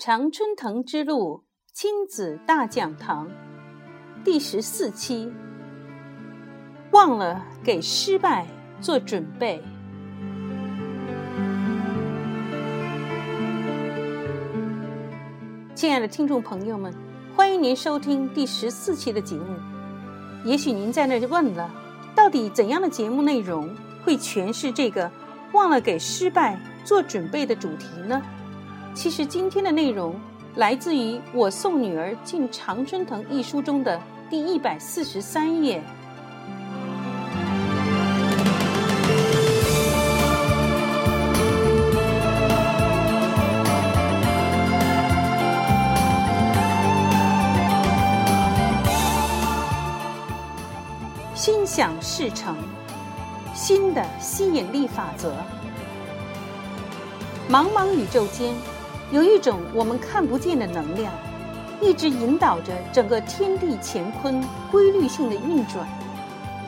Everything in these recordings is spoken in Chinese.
常春藤之路亲子大讲堂第十四期，忘了给失败做准备。亲爱的听众朋友们，欢迎您收听第十四期的节目。也许您在那问了，到底怎样的节目内容会诠释这个忘了给失败做准备的主题呢？其实今天的内容来自于《我送女儿进常春藤》一书中的第一百四十三页。心想事成，新的吸引力法则。茫茫宇宙间。有一种我们看不见的能量，一直引导着整个天地乾坤规律性的运转。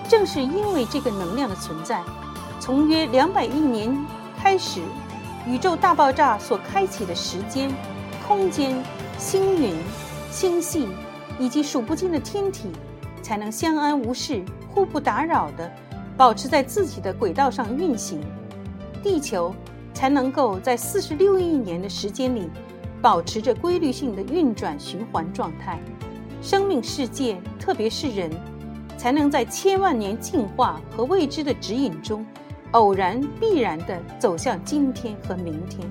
正是因为这个能量的存在，从约两百亿年开始，宇宙大爆炸所开启的时间、空间、星云、星系以及数不尽的天体，才能相安无事、互不打扰的保持在自己的轨道上运行。地球。才能够在四十六亿年的时间里，保持着规律性的运转循环状态。生命世界，特别是人，才能在千万年进化和未知的指引中，偶然必然地走向今天和明天。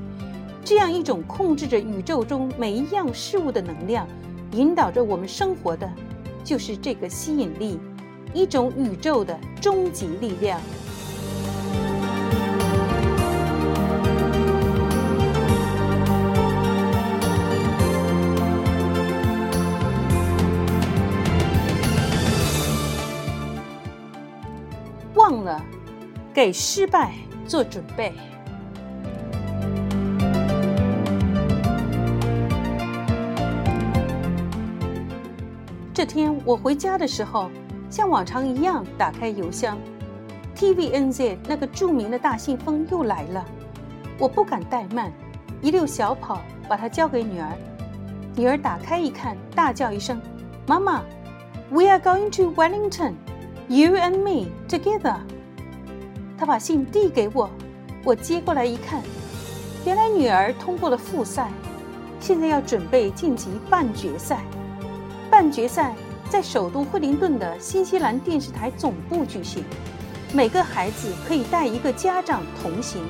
这样一种控制着宇宙中每一样事物的能量，引导着我们生活的，就是这个吸引力，一种宇宙的终极力量。了给失败做准备。这天我回家的时候，像往常一样打开邮箱，TVNZ 那个著名的大信封又来了。我不敢怠慢，一溜小跑把它交给女儿。女儿打开一看，大叫一声：“妈妈，We are going to Wellington。” You and me together。他把信递给我，我接过来一看，原来女儿通过了复赛，现在要准备晋级半决赛。半决赛在首都惠灵顿的新西兰电视台总部举行，每个孩子可以带一个家长同行，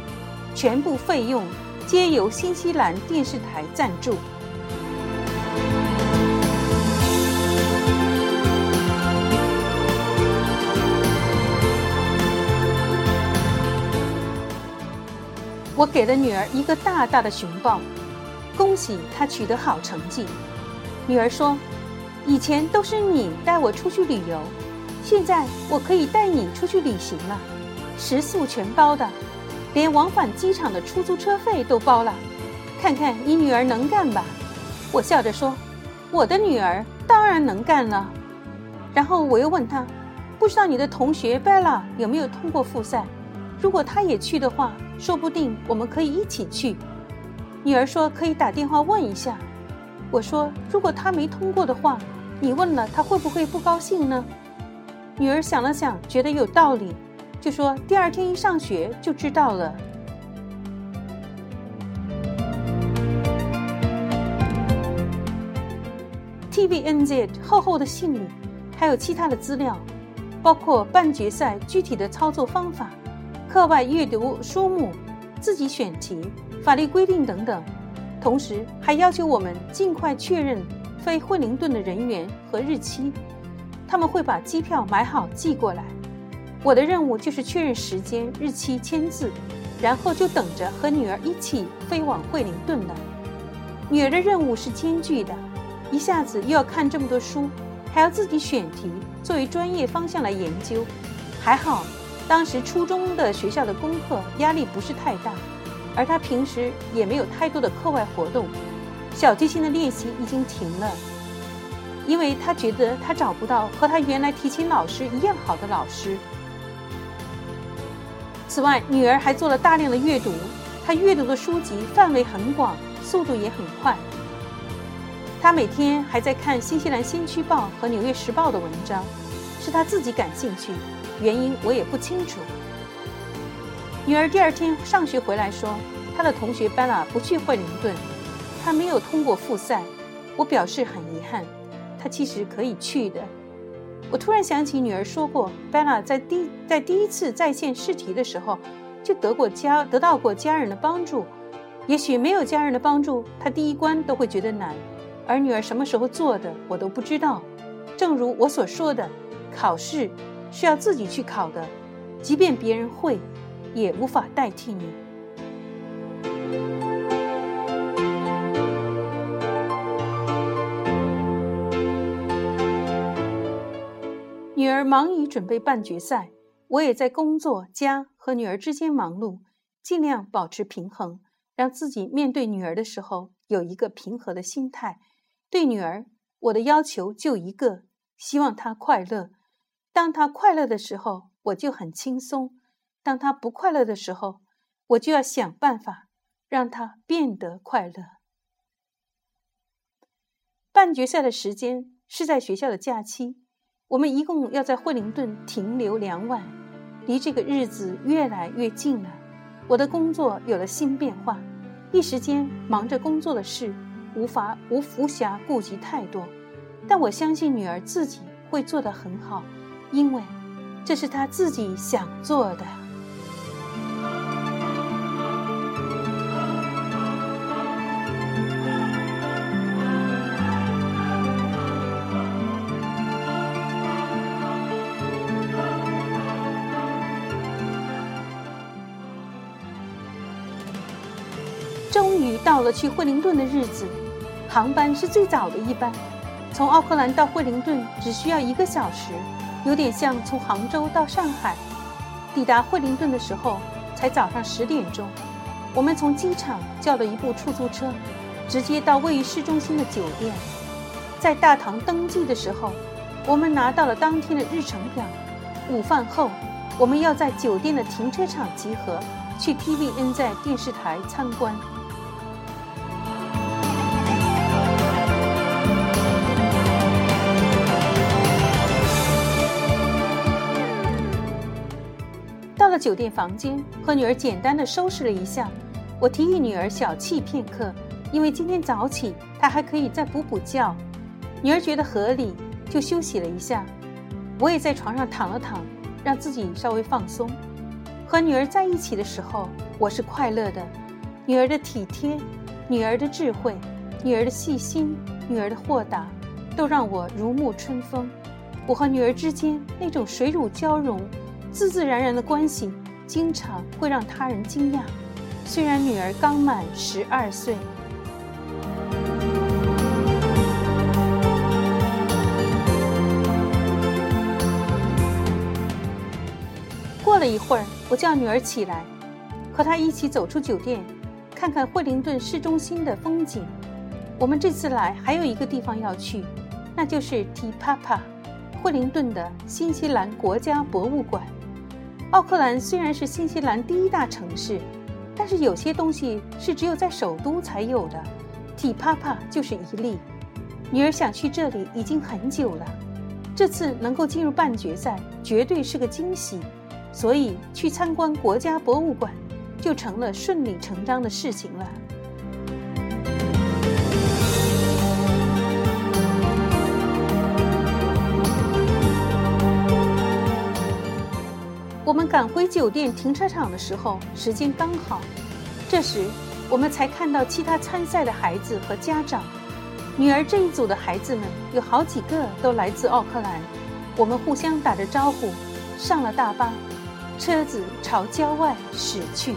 全部费用皆由新西兰电视台赞助。我给了女儿一个大大的熊抱，恭喜她取得好成绩。女儿说：“以前都是你带我出去旅游，现在我可以带你出去旅行了，食宿全包的，连往返机场的出租车费都包了。看看你女儿能干吧？”我笑着说：“我的女儿当然能干了。”然后我又问她：“不知道你的同学贝拉有没有通过复赛？如果她也去的话。”说不定我们可以一起去。女儿说可以打电话问一下。我说如果他没通过的话，你问了他会不会不高兴呢？女儿想了想，觉得有道理，就说第二天一上学就知道了。TVNZ 厚厚的信里还有其他的资料，包括半决赛具体的操作方法。课外阅读书目、自己选题、法律规定等等，同时还要求我们尽快确认飞惠灵顿的人员和日期。他们会把机票买好寄过来。我的任务就是确认时间、日期、签字，然后就等着和女儿一起飞往惠灵顿了。女儿的任务是艰巨的，一下子又要看这么多书，还要自己选题，作为专业方向来研究。还好。当时初中的学校的功课压力不是太大，而他平时也没有太多的课外活动，小提琴的练习已经停了，因为他觉得他找不到和他原来提琴老师一样好的老师。此外，女儿还做了大量的阅读，她阅读的书籍范围很广，速度也很快，他每天还在看新西兰先驱报和纽约时报的文章，是他自己感兴趣，原因我也不清楚。女儿第二天上学回来说，她的同学贝拉不去惠灵顿，她没有通过复赛。我表示很遗憾，她其实可以去的。我突然想起女儿说过，贝拉在第在第一次在线试题的时候就得过家得到过家人的帮助。也许没有家人的帮助，她第一关都会觉得难。而女儿什么时候做的，我都不知道。正如我所说的，考试是要自己去考的，即便别人会，也无法代替你。女儿忙于准备半决赛，我也在工作、家和女儿之间忙碌，尽量保持平衡，让自己面对女儿的时候有一个平和的心态。对女儿，我的要求就一个，希望她快乐。当他快乐的时候，我就很轻松；当他不快乐的时候，我就要想办法让他变得快乐。半决赛的时间是在学校的假期，我们一共要在惠灵顿停留两晚，离这个日子越来越近了。我的工作有了新变化，一时间忙着工作的事。无法无无暇顾及太多，但我相信女儿自己会做得很好，因为这是他自己想做的。终于到了去惠灵顿的日子。航班是最早的一班，从奥克兰到惠灵顿只需要一个小时，有点像从杭州到上海。抵达惠灵顿的时候才早上十点钟，我们从机场叫了一部出租车，直接到位于市中心的酒店。在大堂登记的时候，我们拿到了当天的日程表。午饭后，我们要在酒店的停车场集合，去 TVN 在电视台参观。酒店房间，和女儿简单的收拾了一下。我提议女儿小憩片刻，因为今天早起，她还可以再补补觉。女儿觉得合理，就休息了一下。我也在床上躺了躺，让自己稍微放松。和女儿在一起的时候，我是快乐的。女儿的体贴，女儿的智慧，女儿的细心，女儿的豁达，都让我如沐春风。我和女儿之间那种水乳交融。自自然然的关系，经常会让他人惊讶。虽然女儿刚满十二岁，过了一会儿，我叫女儿起来，和她一起走出酒店，看看惠灵顿市中心的风景。我们这次来还有一个地方要去，那就是 T Papa，惠灵顿的新西兰国家博物馆。奥克兰虽然是新西兰第一大城市，但是有些东西是只有在首都才有的。体帕帕就是一例。女儿想去这里已经很久了，这次能够进入半决赛绝对是个惊喜，所以去参观国家博物馆就成了顺理成章的事情了。我们赶回酒店停车场的时候，时间刚好。这时，我们才看到其他参赛的孩子和家长。女儿这一组的孩子们有好几个都来自奥克兰。我们互相打着招呼，上了大巴，车子朝郊外驶去。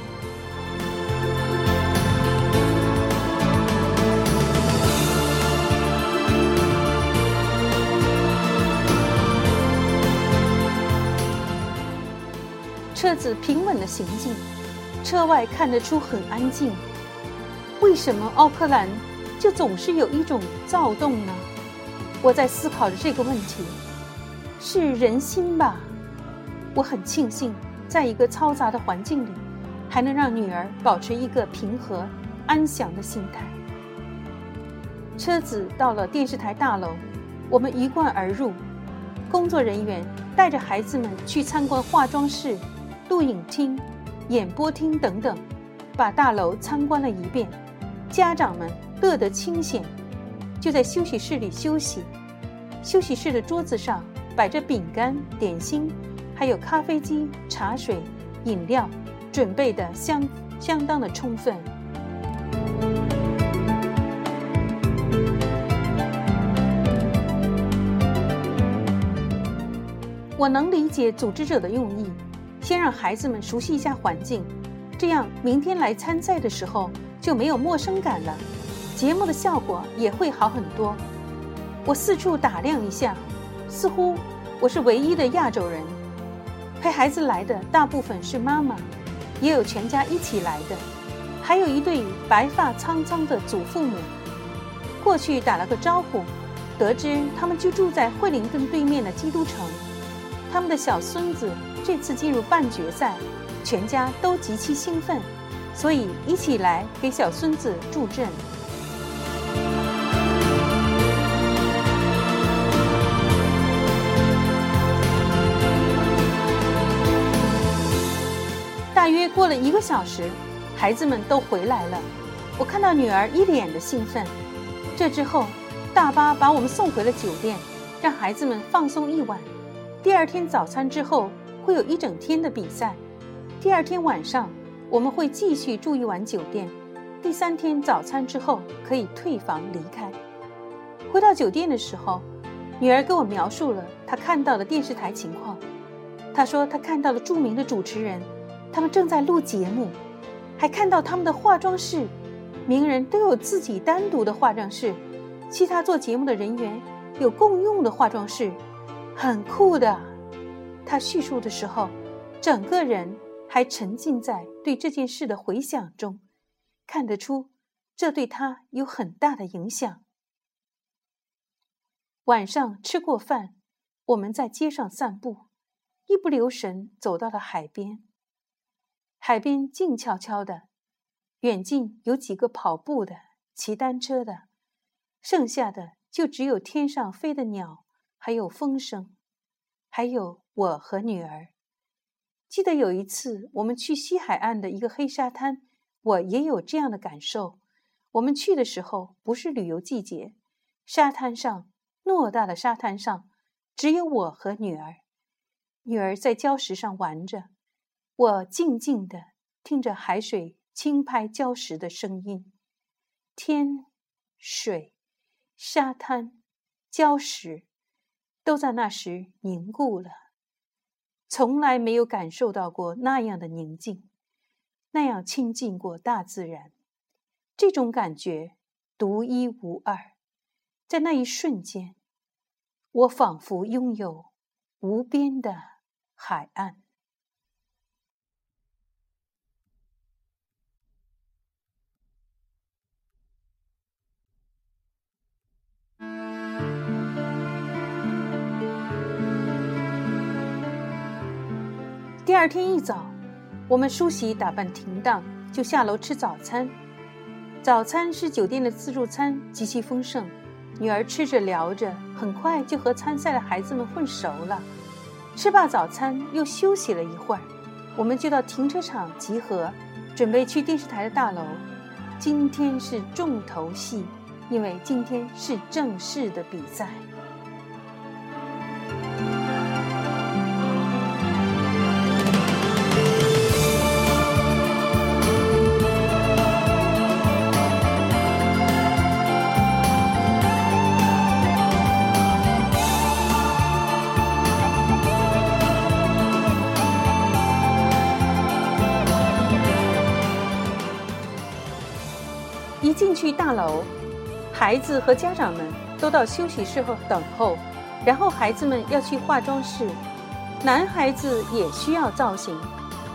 子平稳的行进，车外看得出很安静。为什么奥克兰就总是有一种躁动呢？我在思考着这个问题。是人心吧？我很庆幸，在一个嘈杂的环境里，还能让女儿保持一个平和、安详的心态。车子到了电视台大楼，我们鱼贯而入。工作人员带着孩子们去参观化妆室、录影厅、演播厅等等，把大楼参观了一遍。家长们乐得清闲，就在休息室里休息。休息室的桌子上摆着饼干、点心，还有咖啡机、茶水、饮料，准备的相相当的充分。我能理解组织者的用意，先让孩子们熟悉一下环境，这样明天来参赛的时候就没有陌生感了，节目的效果也会好很多。我四处打量一下，似乎我是唯一的亚洲人。陪孩子来的大部分是妈妈，也有全家一起来的，还有一对白发苍苍的祖父母。过去打了个招呼，得知他们就住在惠灵顿对面的基督城。他们的小孙子这次进入半决赛，全家都极其兴奋，所以一起来给小孙子助阵。大约过了一个小时，孩子们都回来了。我看到女儿一脸的兴奋。这之后，大巴把我们送回了酒店，让孩子们放松一晚。第二天早餐之后会有一整天的比赛，第二天晚上我们会继续住一晚酒店，第三天早餐之后可以退房离开。回到酒店的时候，女儿给我描述了她看到的电视台情况。她说她看到了著名的主持人，他们正在录节目，还看到他们的化妆室，名人都有自己单独的化妆室，其他做节目的人员有共用的化妆室。很酷的，他叙述的时候，整个人还沉浸在对这件事的回想中，看得出这对他有很大的影响。晚上吃过饭，我们在街上散步，一不留神走到了海边。海边静悄悄的，远近有几个跑步的、骑单车的，剩下的就只有天上飞的鸟。还有风声，还有我和女儿。记得有一次，我们去西海岸的一个黑沙滩，我也有这样的感受。我们去的时候不是旅游季节，沙滩上偌大的沙滩上，只有我和女儿。女儿在礁石上玩着，我静静地听着海水轻拍礁石的声音。天、水、沙滩、礁石。都在那时凝固了，从来没有感受到过那样的宁静，那样亲近过大自然。这种感觉独一无二，在那一瞬间，我仿佛拥有无边的海岸。第二天一早，我们梳洗打扮停当，就下楼吃早餐。早餐是酒店的自助餐，极其丰盛。女儿吃着聊着，很快就和参赛的孩子们混熟了。吃罢早餐，又休息了一会儿，我们就到停车场集合，准备去电视台的大楼。今天是重头戏，因为今天是正式的比赛。楼，孩子和家长们都到休息室后等候，然后孩子们要去化妆室。男孩子也需要造型，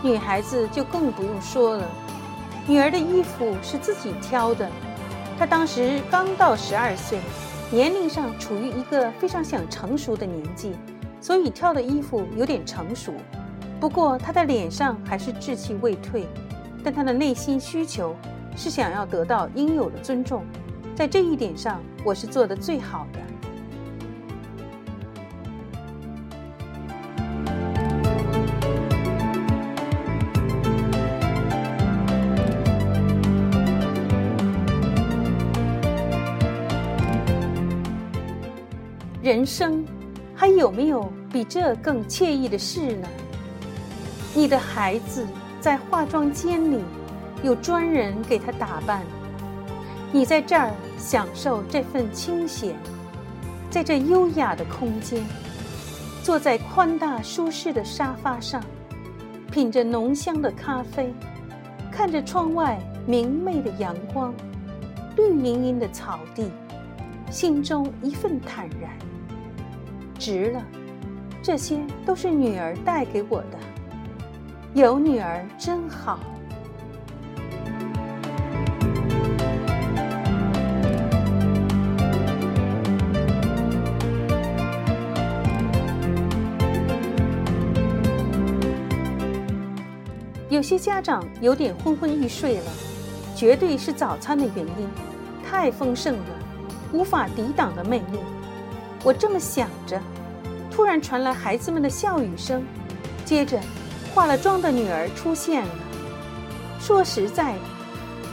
女孩子就更不用说了。女儿的衣服是自己挑的，她当时刚到十二岁，年龄上处于一个非常想成熟的年纪，所以挑的衣服有点成熟。不过她的脸上还是稚气未退，但她的内心需求。是想要得到应有的尊重，在这一点上，我是做的最好的。人生还有没有比这更惬意的事呢？你的孩子在化妆间里，有专人给他打扮；你在这儿享受这份清闲，在这优雅的空间，坐在宽大舒适的沙发上，品着浓香的咖啡，看着窗外明媚的阳光，绿茵茵的草地，心中一份坦然。值了，这些都是女儿带给我的。有女儿真好。有些家长有点昏昏欲睡了，绝对是早餐的原因，太丰盛了，无法抵挡的魅力。我这么想着，突然传来孩子们的笑语声，接着，化了妆的女儿出现了。说实在的，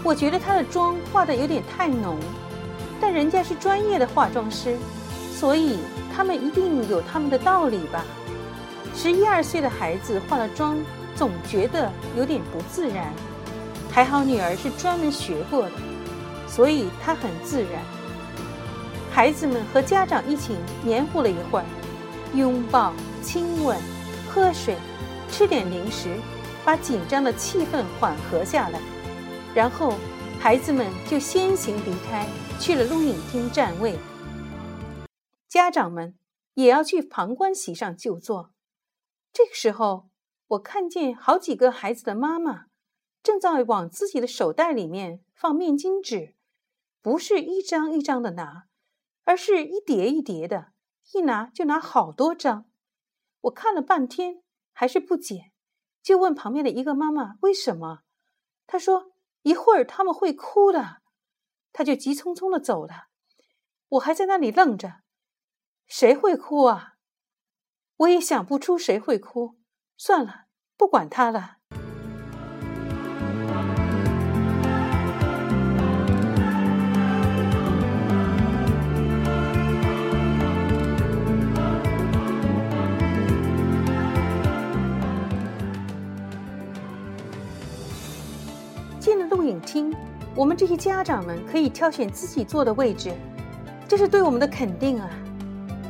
我觉得她的妆化的有点太浓，但人家是专业的化妆师，所以他们一定有他们的道理吧。十一二岁的孩子化了妆，总觉得有点不自然。还好女儿是专门学过的，所以她很自然。孩子们和家长一起黏糊了一会儿，拥抱、亲吻、喝水、吃点零食，把紧张的气氛缓和下来。然后，孩子们就先行离开，去了录影厅占位。家长们也要去旁观席上就坐。这个时候，我看见好几个孩子的妈妈正在往自己的手袋里面放面巾纸，不是一张一张的拿。而是一叠一叠的，一拿就拿好多张。我看了半天还是不解，就问旁边的一个妈妈为什么。她说一会儿他们会哭的，她就急匆匆的走了。我还在那里愣着，谁会哭啊？我也想不出谁会哭。算了，不管他了。进了录影厅，我们这些家长们可以挑选自己坐的位置，这是对我们的肯定啊！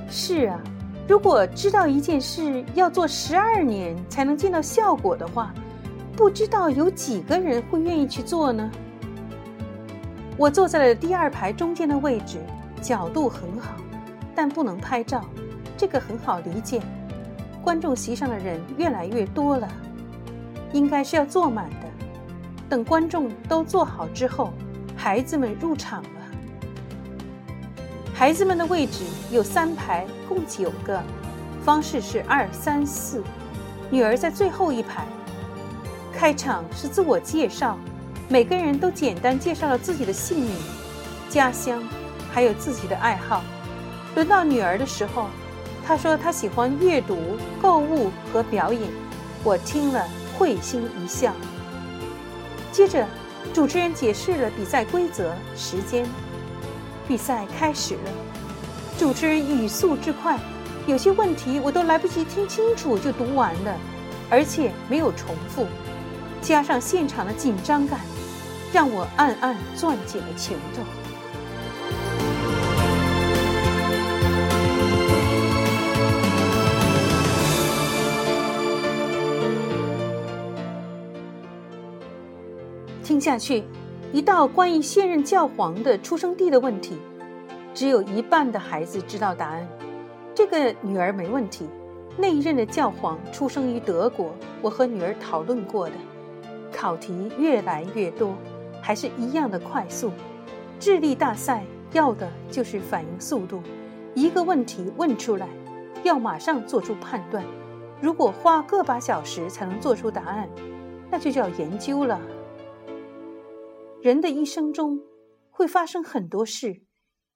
是啊，如果知道一件事要做十二年才能见到效果的话，不知道有几个人会愿意去做呢？我坐在了第二排中间的位置，角度很好，但不能拍照，这个很好理解。观众席上的人越来越多了，应该是要坐满的。等观众都坐好之后，孩子们入场了。孩子们的位置有三排，共九个，方式是二三四。女儿在最后一排。开场是自我介绍，每个人都简单介绍了自己的姓名、家乡，还有自己的爱好。轮到女儿的时候，她说她喜欢阅读、购物和表演。我听了会心一笑。接着，主持人解释了比赛规则、时间。比赛开始了，主持人语速之快，有些问题我都来不及听清楚就读完了，而且没有重复，加上现场的紧张感，让我暗暗攥紧了拳头。听下去，一道关于现任教皇的出生地的问题，只有一半的孩子知道答案。这个女儿没问题，那一任的教皇出生于德国，我和女儿讨论过的。考题越来越多，还是一样的快速。智力大赛要的就是反应速度，一个问题问出来，要马上做出判断。如果花个把小时才能做出答案，那就叫研究了。人的一生中，会发生很多事，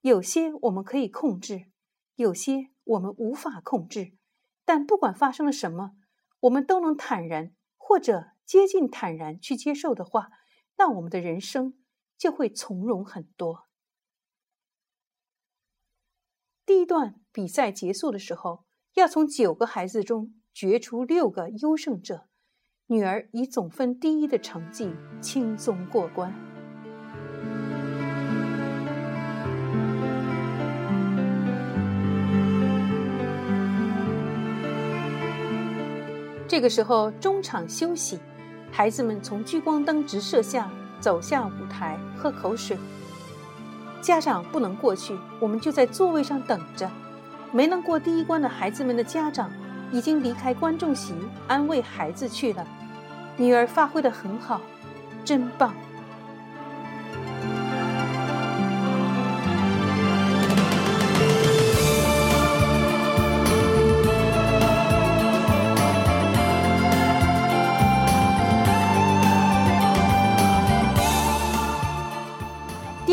有些我们可以控制，有些我们无法控制。但不管发生了什么，我们都能坦然或者接近坦然去接受的话，那我们的人生就会从容很多。第一段比赛结束的时候，要从九个孩子中决出六个优胜者，女儿以总分第一的成绩轻松过关。这个时候中场休息，孩子们从聚光灯直射下走下舞台，喝口水。家长不能过去，我们就在座位上等着。没能过第一关的孩子们的家长已经离开观众席安慰孩子去了。女儿发挥的很好，真棒。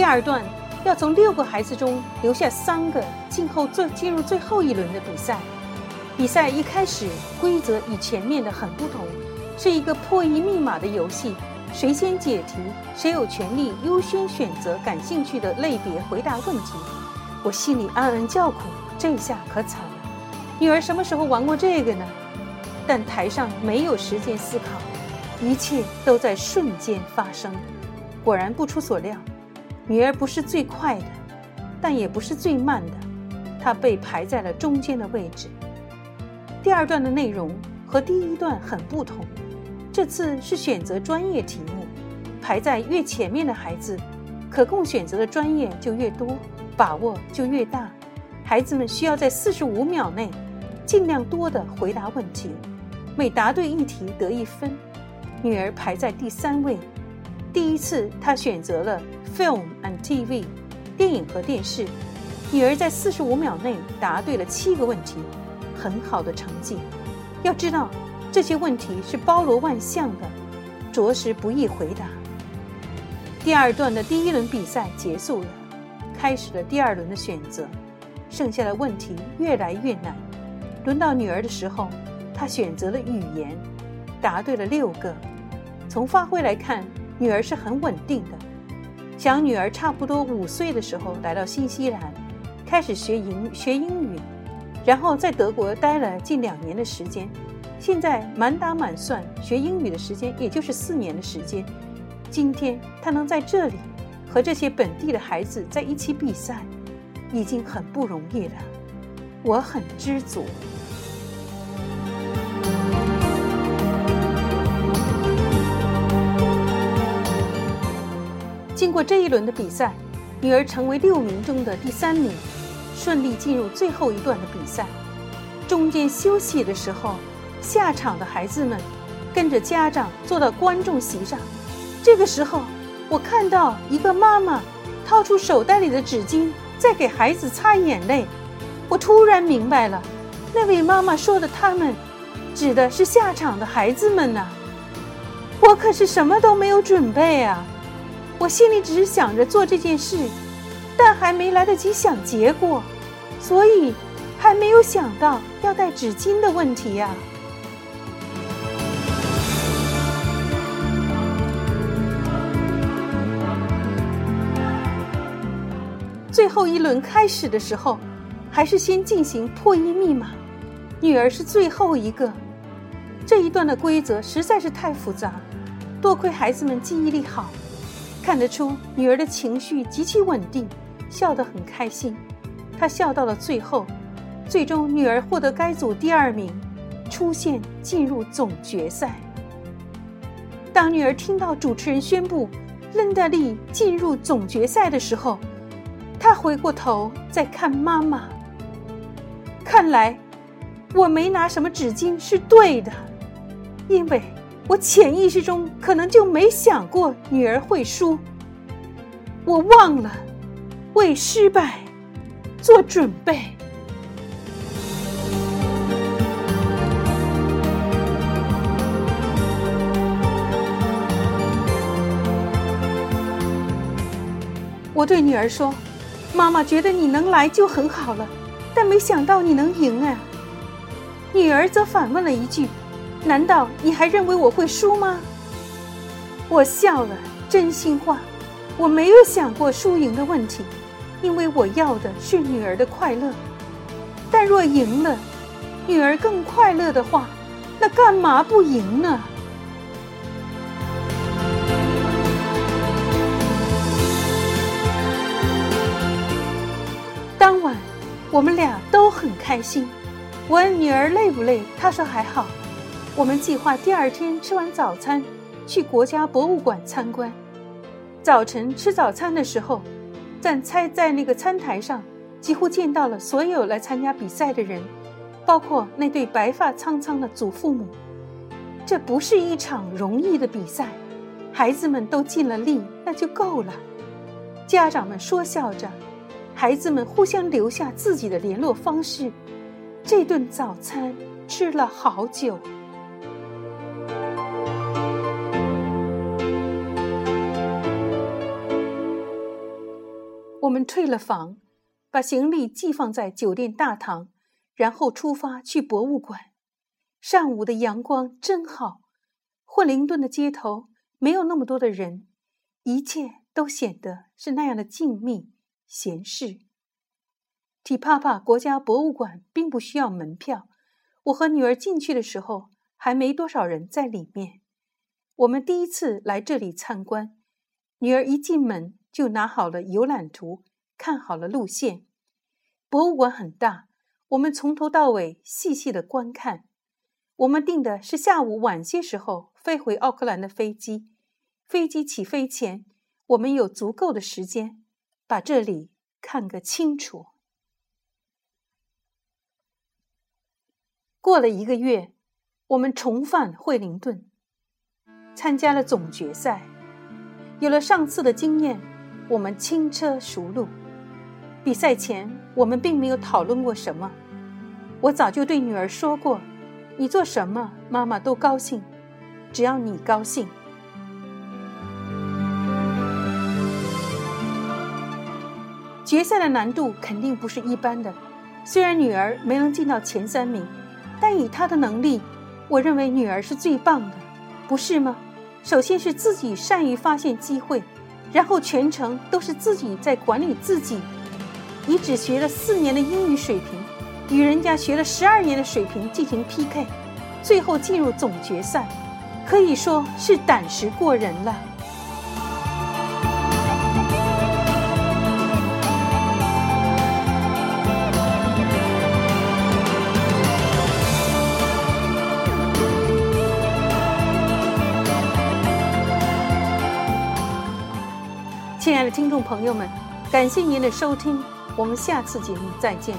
二段要从六个孩子中留下三个，今后最进入最后一轮的比赛。比赛一开始规则与前面的很不同，是一个破译密码的游戏，谁先解题，谁有权利优先选择感兴趣的类别回答问题。我心里暗暗叫苦，这下可惨了，女儿什么时候玩过这个呢？但台上没有时间思考，一切都在瞬间发生。果然不出所料。女儿不是最快的，但也不是最慢的，她被排在了中间的位置。第二段的内容和第一段很不同，这次是选择专业题目，排在越前面的孩子，可供选择的专业就越多，把握就越大。孩子们需要在四十五秒内，尽量多的回答问题，每答对一题得一分。女儿排在第三位，第一次他选择了。Film and TV，电影和电视。女儿在四十五秒内答对了七个问题，很好的成绩。要知道，这些问题是包罗万象的，着实不易回答。第二段的第一轮比赛结束了，开始了第二轮的选择。剩下的问题越来越难。轮到女儿的时候，她选择了语言，答对了六个。从发挥来看，女儿是很稳定的。小女儿差不多五岁的时候来到新西兰，开始学英学英语，然后在德国待了近两年的时间，现在满打满算学英语的时间也就是四年的时间。今天她能在这里和这些本地的孩子在一起比赛，已经很不容易了，我很知足。经过这一轮的比赛，女儿成为六名中的第三名，顺利进入最后一段的比赛。中间休息的时候，下场的孩子们跟着家长坐到观众席上。这个时候，我看到一个妈妈掏出手袋里的纸巾，在给孩子擦眼泪。我突然明白了，那位妈妈说的“他们”，指的是下场的孩子们呢。我可是什么都没有准备啊！我心里只是想着做这件事，但还没来得及想结果，所以还没有想到要带纸巾的问题呀。最后一轮开始的时候，还是先进行破译密码，女儿是最后一个。这一段的规则实在是太复杂，多亏孩子们记忆力好。看得出女儿的情绪极其稳定，笑得很开心。她笑到了最后，最终女儿获得该组第二名，出现进入总决赛。当女儿听到主持人宣布伦德利进入总决赛的时候，她回过头再看妈妈。看来我没拿什么纸巾是对的，因为。我潜意识中可能就没想过女儿会输，我忘了为失败做准备。我对女儿说：“妈妈觉得你能来就很好了，但没想到你能赢啊。”女儿则反问了一句：“难道你还认为我会输吗？”我笑了，真心话，我没有想过输赢的问题，因为我要的是女儿的快乐。但若赢了，女儿更快乐的话，那干嘛不赢呢？当晚，我们俩都很开心。我问女儿累不累，她说还好。我们计划第二天吃完早餐。去国家博物馆参观。早晨吃早餐的时候，站猜在那个餐台上，几乎见到了所有来参加比赛的人，包括那对白发苍苍的祖父母。这不是一场容易的比赛，孩子们都尽了力，那就够了。家长们说笑着，孩子们互相留下自己的联络方式。这顿早餐吃了好久。我们退了房，把行李寄放在酒店大堂，然后出发去博物馆。上午的阳光真好，霍灵顿的街头没有那么多的人，一切都显得是那样的静谧闲适。提帕帕国家博物馆并不需要门票，我和女儿进去的时候还没多少人在里面。我们第一次来这里参观，女儿一进门。就拿好了游览图，看好了路线。博物馆很大，我们从头到尾细细的观看。我们订的是下午晚些时候飞回奥克兰的飞机。飞机起飞前，我们有足够的时间把这里看个清楚。过了一个月，我们重返惠灵顿，参加了总决赛。有了上次的经验。我们轻车熟路。比赛前，我们并没有讨论过什么。我早就对女儿说过：“你做什么，妈妈都高兴，只要你高兴。”决赛的难度肯定不是一般的。虽然女儿没能进到前三名，但以她的能力，我认为女儿是最棒的，不是吗？首先是自己善于发现机会。然后全程都是自己在管理自己。你只学了四年的英语水平，与人家学了十二年的水平进行 PK，最后进入总决赛，可以说是胆识过人了。亲爱的听众朋友们，感谢您的收听，我们下次节目再见。